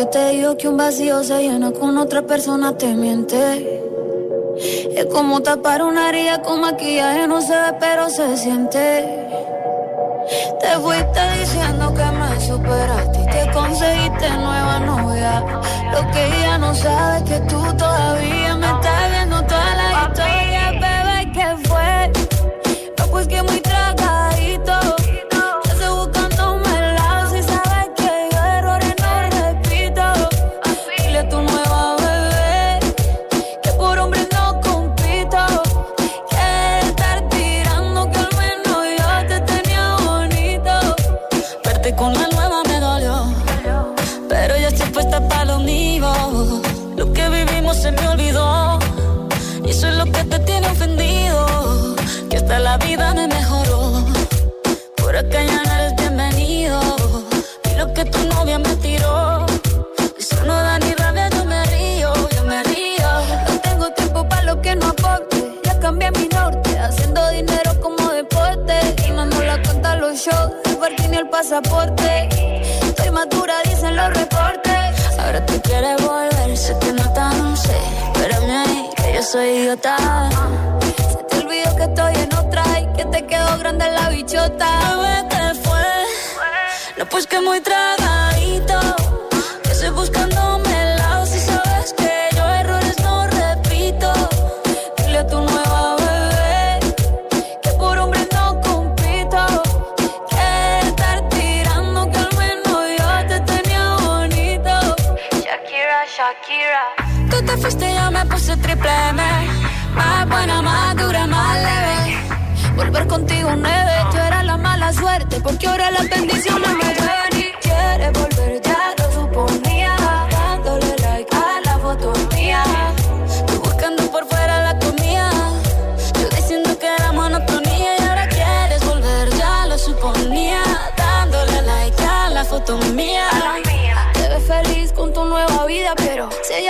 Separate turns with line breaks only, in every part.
Que te digo que un vacío se llena con otra persona te miente. Es como tapar una herida con maquillaje, no se ve, pero se siente. Te fuiste diciendo que me superaste y te conseguiste nueva novia. Lo que ella no sabe es que tú todavía me estás viendo toda la historia, bebé, ¿qué fue? No, pues que muy pasaporte. Estoy madura, dicen los reportes. Ahora tú quieres volver, sé que no tan sé. Espérame ahí, que yo soy idiota. Se te olvidó que estoy en otra y que te quedó grande la bichota. Bebé, fue? No, pues que muy tragadito. Que estoy buscándome fuiste yo me puse triple M. Más buena, más dura, más leve. Volver contigo nueve. Tú eras la mala suerte porque ahora las bendiciones me llueven y quieres volver ya lo suponía. Dándole like a la foto mía. Tú buscando por fuera la comida. Yo diciendo que era monotonía y ahora quieres volver ya lo suponía. Dándole like a la foto mía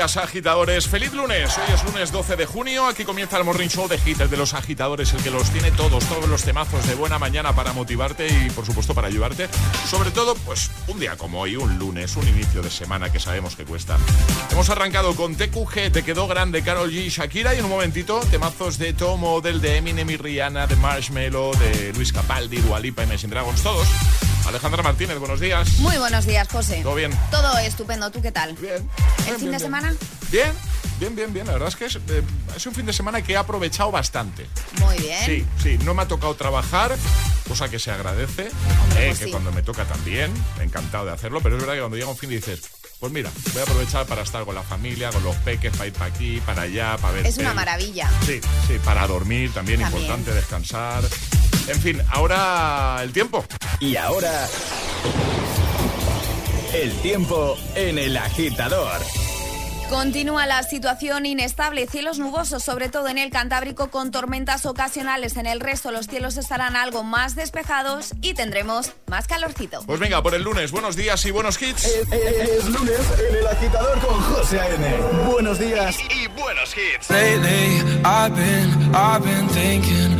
agitadores. Feliz lunes. Hoy es lunes 12 de junio. Aquí comienza el Morning Show de Hit, de los agitadores, el que los tiene todos, todos los temazos de buena mañana para motivarte y, por supuesto, para ayudarte. Sobre todo, pues, un día como hoy, un lunes, un inicio de semana que sabemos que cuesta. Hemos arrancado con TQG, Te quedó grande, Carol G, Shakira y en un momentito, temazos de Tomo, del de Eminem y Rihanna, de Marshmello, de Luis Capaldi, Dualipa y Machine Dragons, todos. Alejandra Martínez, buenos días.
Muy buenos días, José.
¿Todo bien?
Todo estupendo. ¿Tú qué tal?
Bien.
¿El fin de semana?
Bien, bien, bien, bien. La verdad es que eh, es, un fin de semana que he aprovechado bastante.
Muy bien.
Sí, sí. No me ha tocado trabajar, cosa que se agradece.
eh, pues
que cuando me toca también, encantado de hacerlo. Pero es verdad que cuando llega un fin dices, pues mira, voy a aprovechar para estar con la familia, con los peques, para ir para aquí, para allá, para ver.
Es una maravilla.
Sí, sí, para dormir también, también, importante descansar. En fin, ahora el tiempo.
Y ahora el tiempo en el agitador.
Continúa la situación inestable, cielos nubosos, sobre todo en el Cantábrico, con tormentas ocasionales. En el resto, los cielos estarán algo más despejados y tendremos más calorcito.
Pues venga, por el lunes, buenos días y buenos hits.
Es, lunes en el agitador con José A.N. Buenos días
y, buenos hits.
Lately, I've been, I've been thinking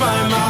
by my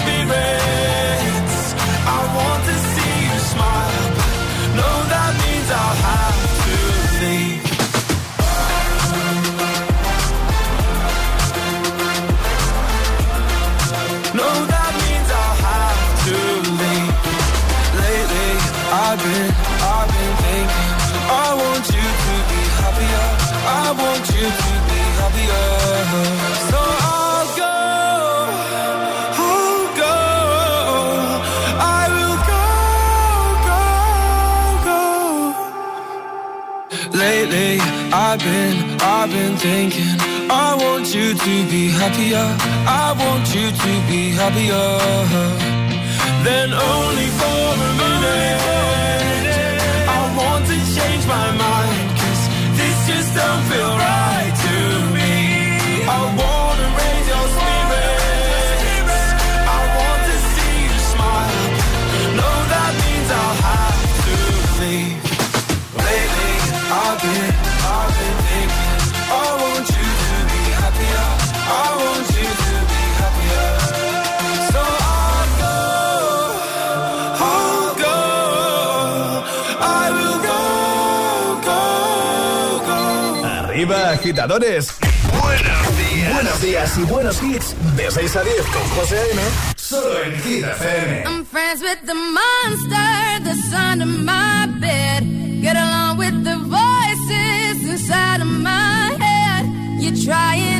Spirit. I've been, I've been thinking. I want you to be happier. I want you to be happier. Then only for
agitadores. Buenos días. Buenos días y buenos hits. De 6 a 10 con José A.M. Solo en Hit FM.
I'm friends with the monster that's under my bed. Get along with the voices inside of my head. You're trying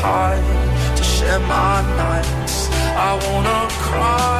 Tired to share my nights. I wanna cry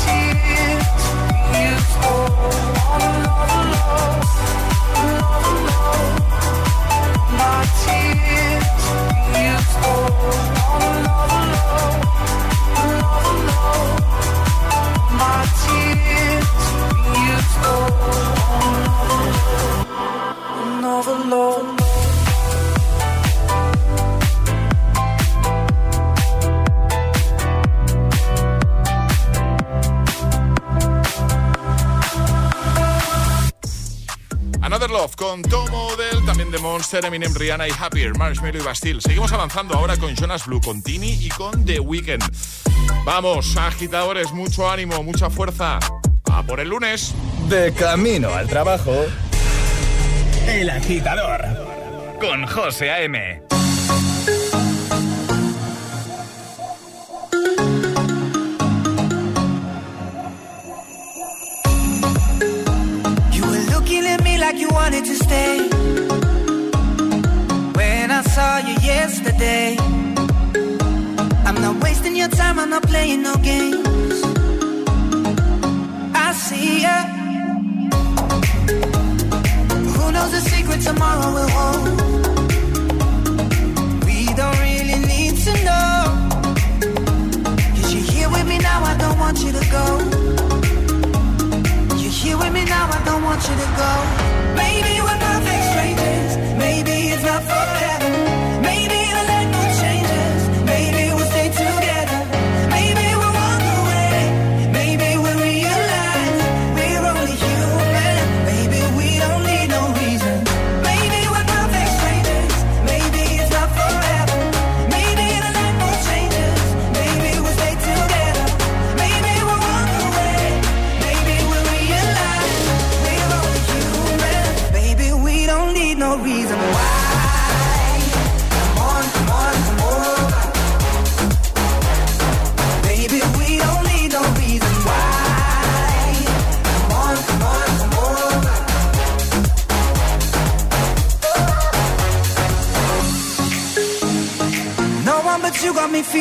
tears. You stole on
con Tomo Del, también de Monster, Eminem, Rihanna y Happier, Marshmello y Bastille. Seguimos avanzando ahora con Jonas Blue, con Tini y con The Weeknd. Vamos, agitadores, mucho ánimo, mucha fuerza. A por el lunes.
De camino al trabajo. El agitador. Con José A.M.
wanted to stay. When I saw you yesterday, I'm not wasting your time, I'm not playing no games. I see ya. Who knows the secret tomorrow will hold? We don't really need to know. Cause you're here with me now, I don't want you to go. You're here with me now, I don't want you to go baby, what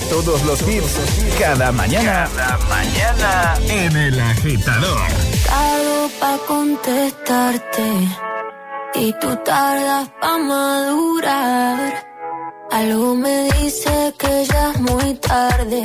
Todos los hits cada mañana. Cada mañana en El Agitador.
Tardo pa' contestarte y tú tardas pa' madurar. Algo me dice que ya es muy tarde,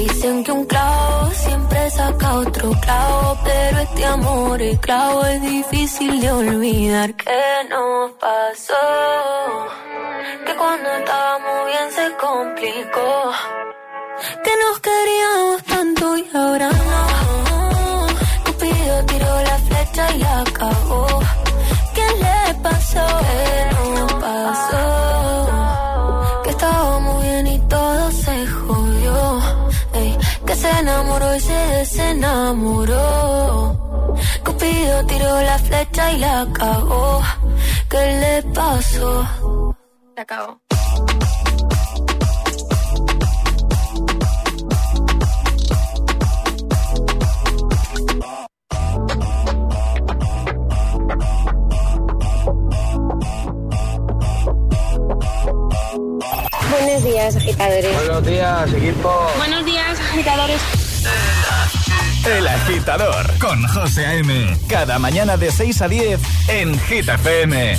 Dicen que un clavo siempre saca otro clavo, pero este amor es clavo, es difícil de olvidar. ¿Qué nos pasó? Que cuando estábamos bien se complicó. Que nos queríamos tanto y ahora no. Cupido tiró la flecha y acabó. ¿Qué le pasó? ¿Qué nos pasó? Enamoró y se desenamoró. Cupido tiró la flecha y la acabó. ¿Qué le pasó? Se acabó.
Buenos días, agitadores.
Buenos días, equipo.
Buenos días, agitadores.
El agitador con José A.M. Cada mañana de 6 a 10 en Hit FM.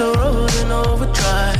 the road and overdrive,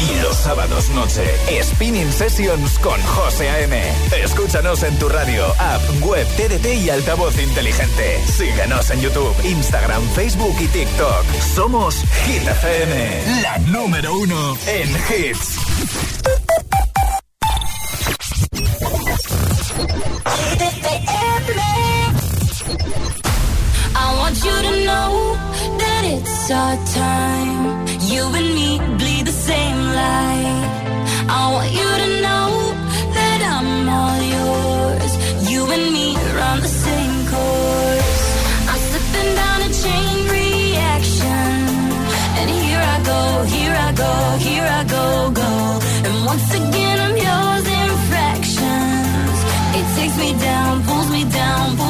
Y los sábados noche, Spinning Sessions con José A.M. Escúchanos en tu radio, app, web, TDT y altavoz inteligente. Síguenos en YouTube, Instagram, Facebook y TikTok. Somos Hit FM, la número uno en hits.
I want you to know that
it's our time, you and me. Same light. I want you to know that I'm all yours. You and me run the same course. I'm slipping down a chain reaction. And here I go, here I go, here I go, go. And once again I'm yours in fractions. It takes me down, pulls me down, pulls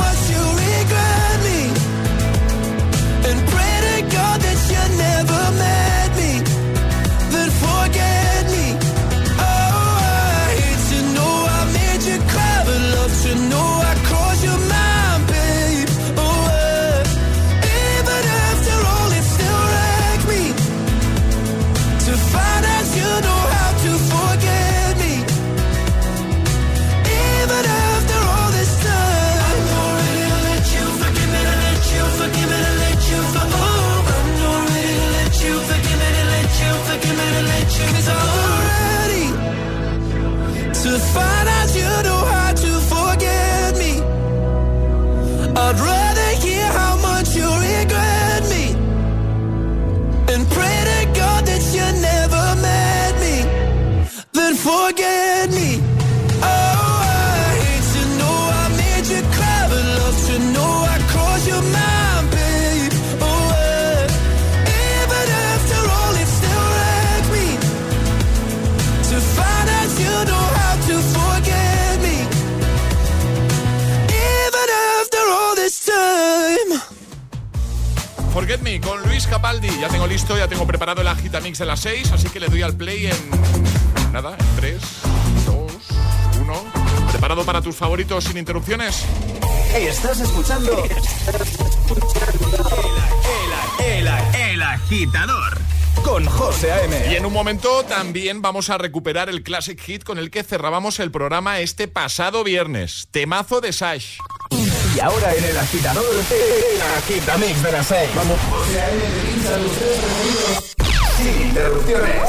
find Con Luis Capaldi. Ya tengo listo, ya tengo preparado el Agitamix de las 6, así que le doy al play en. Nada, en 3, 2, 1. ¿Preparado para tus favoritos sin interrupciones?
Estás escuchando. El, el, el agitador con José A.M.
Y en un momento también vamos a recuperar el Classic Hit con el que cerrábamos el programa este pasado viernes. Temazo de Sash.
Y ahora en el agitador, el agitamix de las 6. Vamos. José A.M. Sin interrupciones.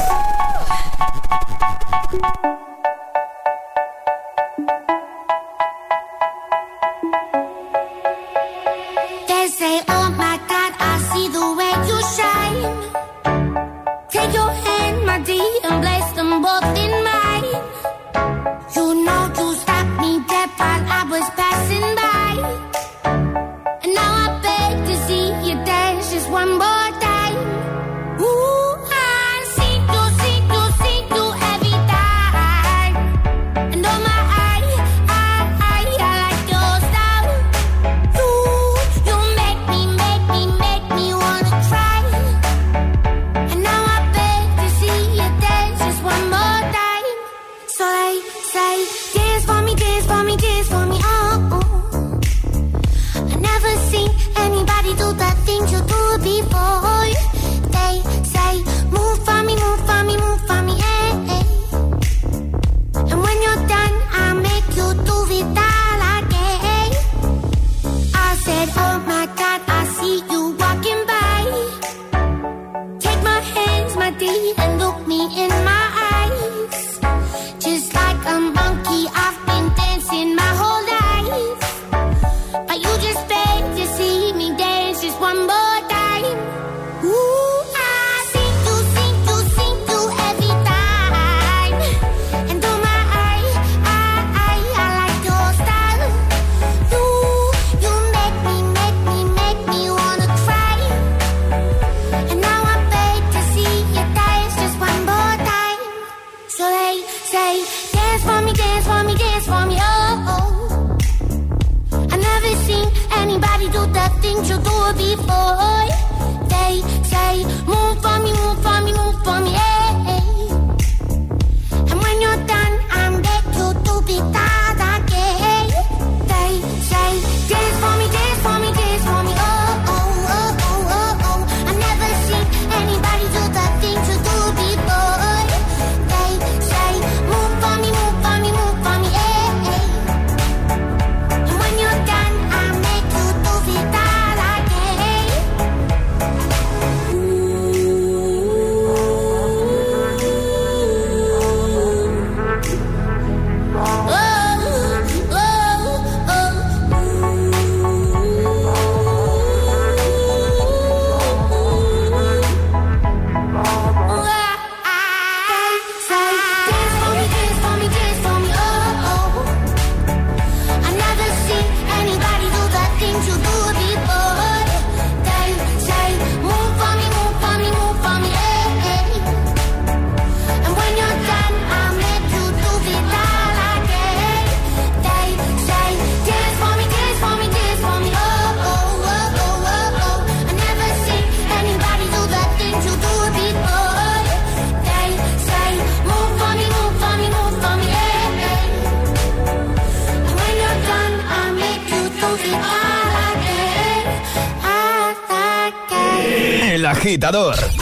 Agitador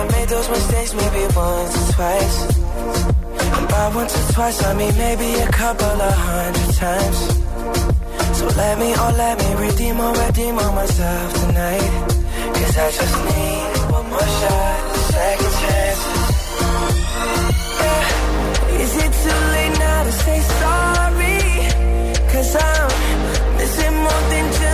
I made those mistakes maybe once or twice. And by once or twice, I mean maybe a couple of hundred times. So let me, oh let me redeem or redeem on myself tonight. Cause I just need one more shot, second chance. Yeah. Is it too late now to say sorry? Cause I'm missing more than just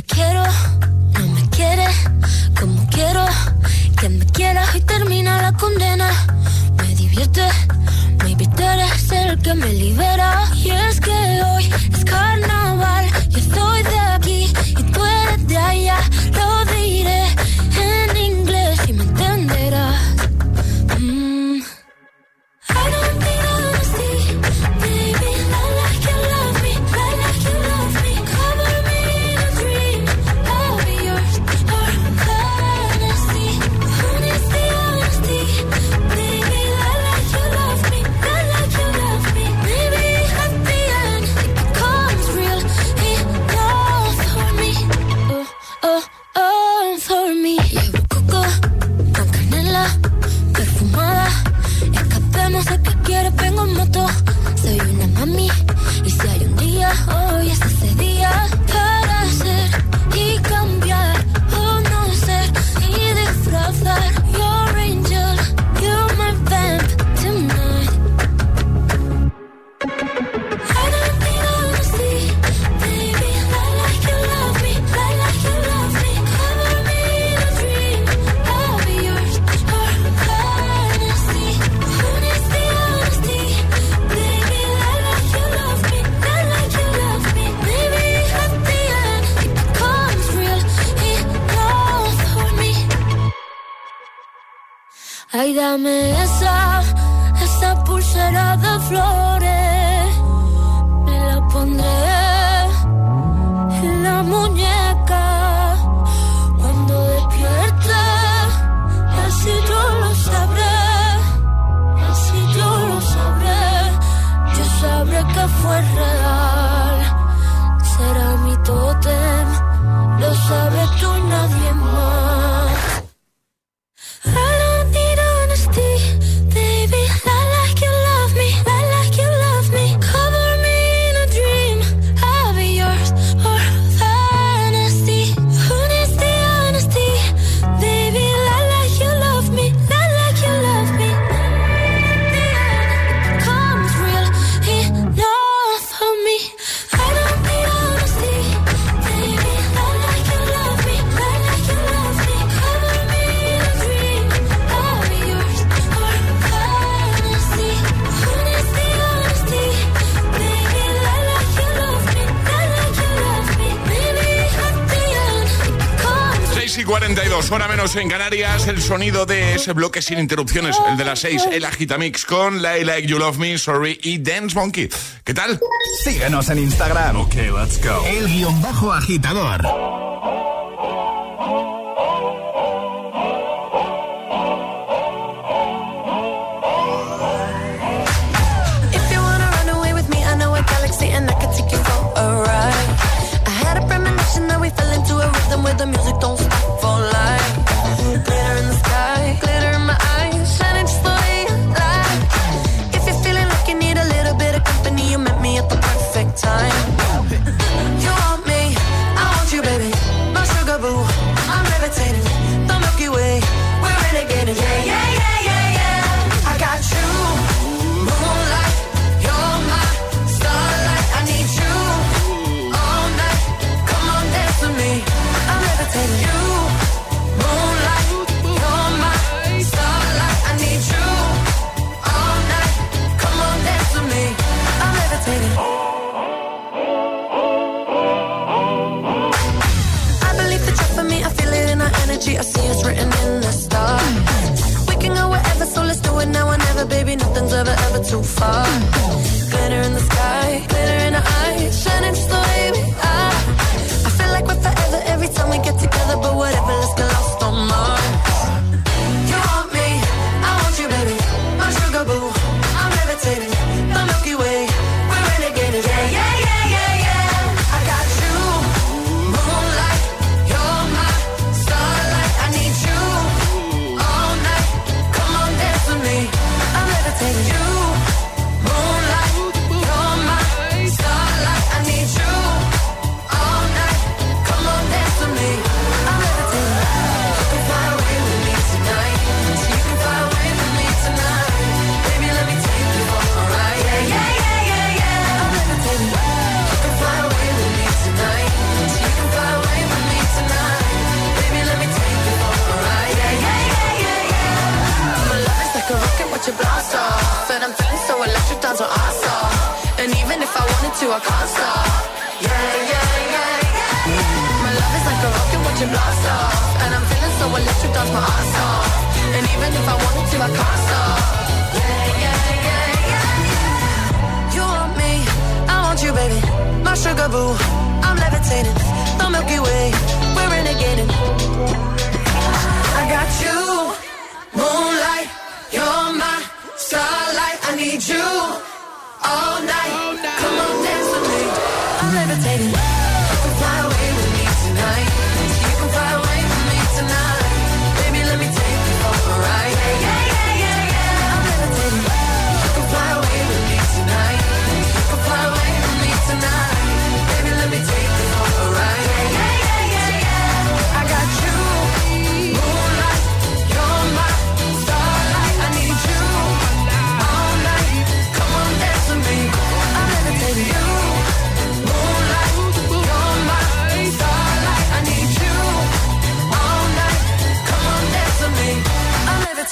Esa, esa pulsera de flores.
42, hora menos en Canarias, el sonido de ese bloque sin interrupciones, el de las 6, el Agitamix con I Like You Love Me, Sorry y Dance Monkey. ¿Qué tal?
Síguenos en Instagram.
Ok, let's go.
El guion bajo agitador.
with the music don't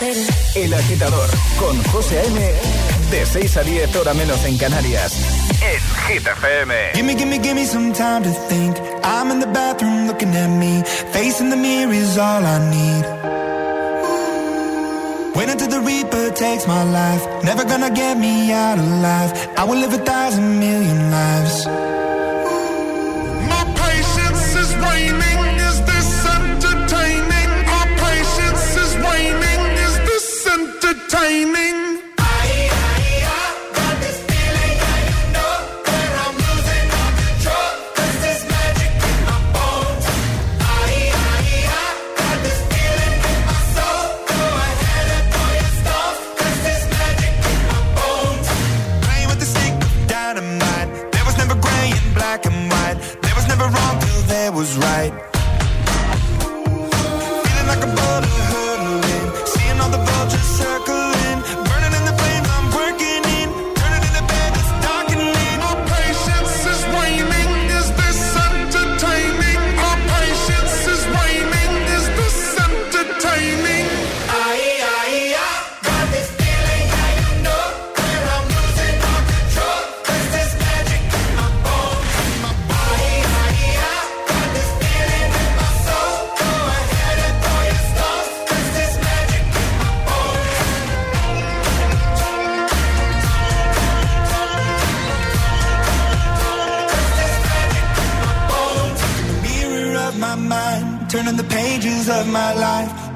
El agitador con José A.M. De 6 a 10 hora menos en Canarias. En Hit FM.
Gimme, gimme, gimme some time to think. I'm in the bathroom looking at me. Facing the mirror is all I need. Wait until the reaper takes my life. Never gonna get me out of life. I will live a thousand million lives. me.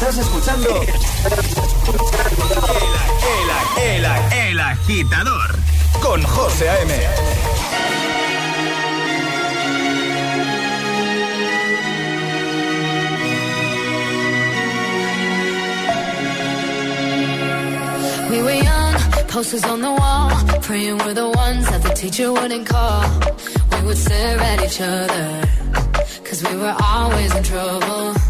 Estás escuchando. El, el, el, el agitador con José A.M.
We were young, posters on the wall, praying we're the ones that the teacher wouldn't call. We would stare at each other, cause we were always in trouble.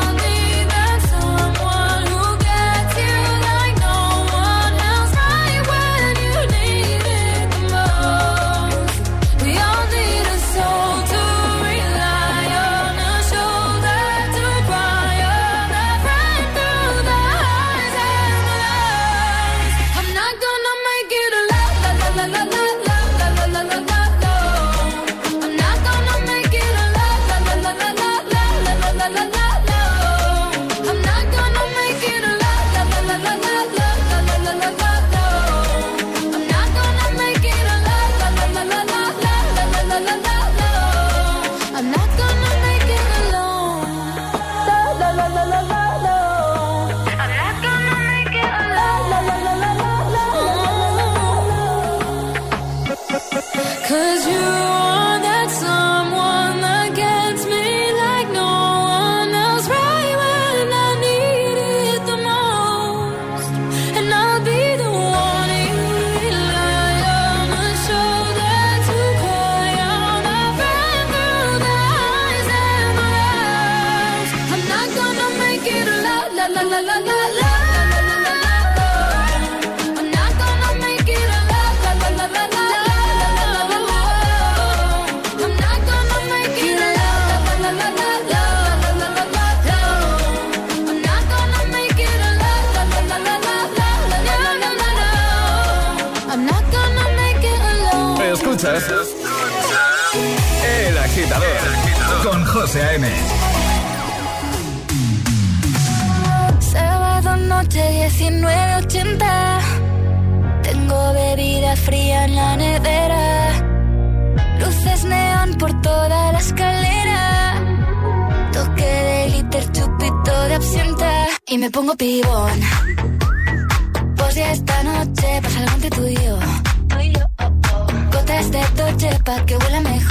Sábado noche 1980. Tengo bebida fría en la nevera. Luces neón por toda la escalera. Toque de liter, chupito de absenta. Y me pongo pibón. Pues ya esta noche pasa algo entre tú y yo. Oh, oh. Gotas de toche pa' que huela mejor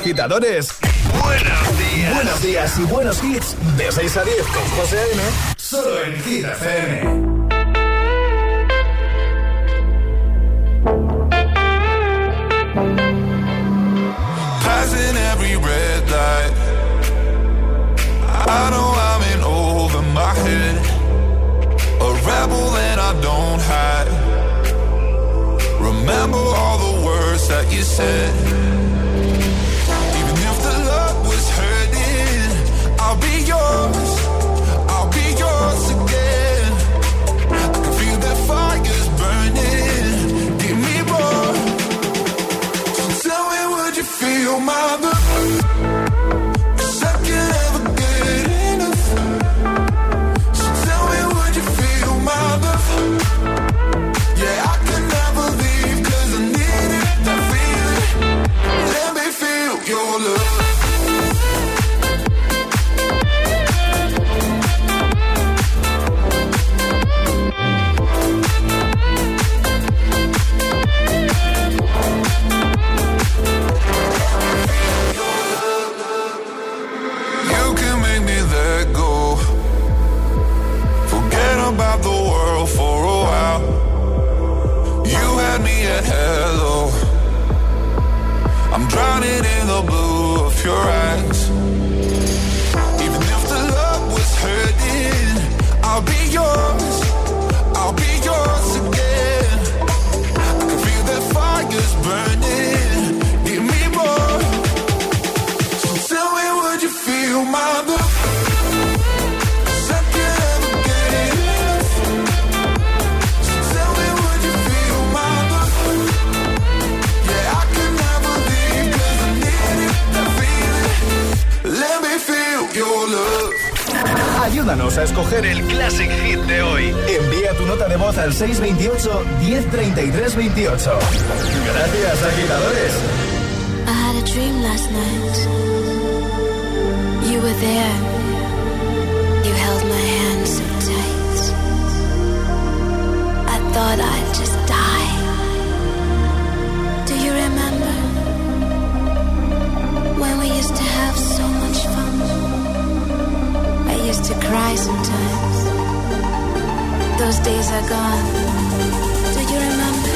Agitadores. Buenos días. Buenos días y buenos hits. De 6 a 10 con José A.M. Solo en Hit FM.
Passing every red light. I know I'm in over my head. A rebel and I don't hide. Remember all the words that you said.
Ayúdanos a escoger el Classic Hit de hoy. Envía tu nota de voz al 628-103328. Gracias, agitadores.
I had a dream last night. You were there. You held my hand so tight. I thought I'd just die. Do you remember when we used to have so much fun? Used to cry sometimes. Those days are gone. Do you remember?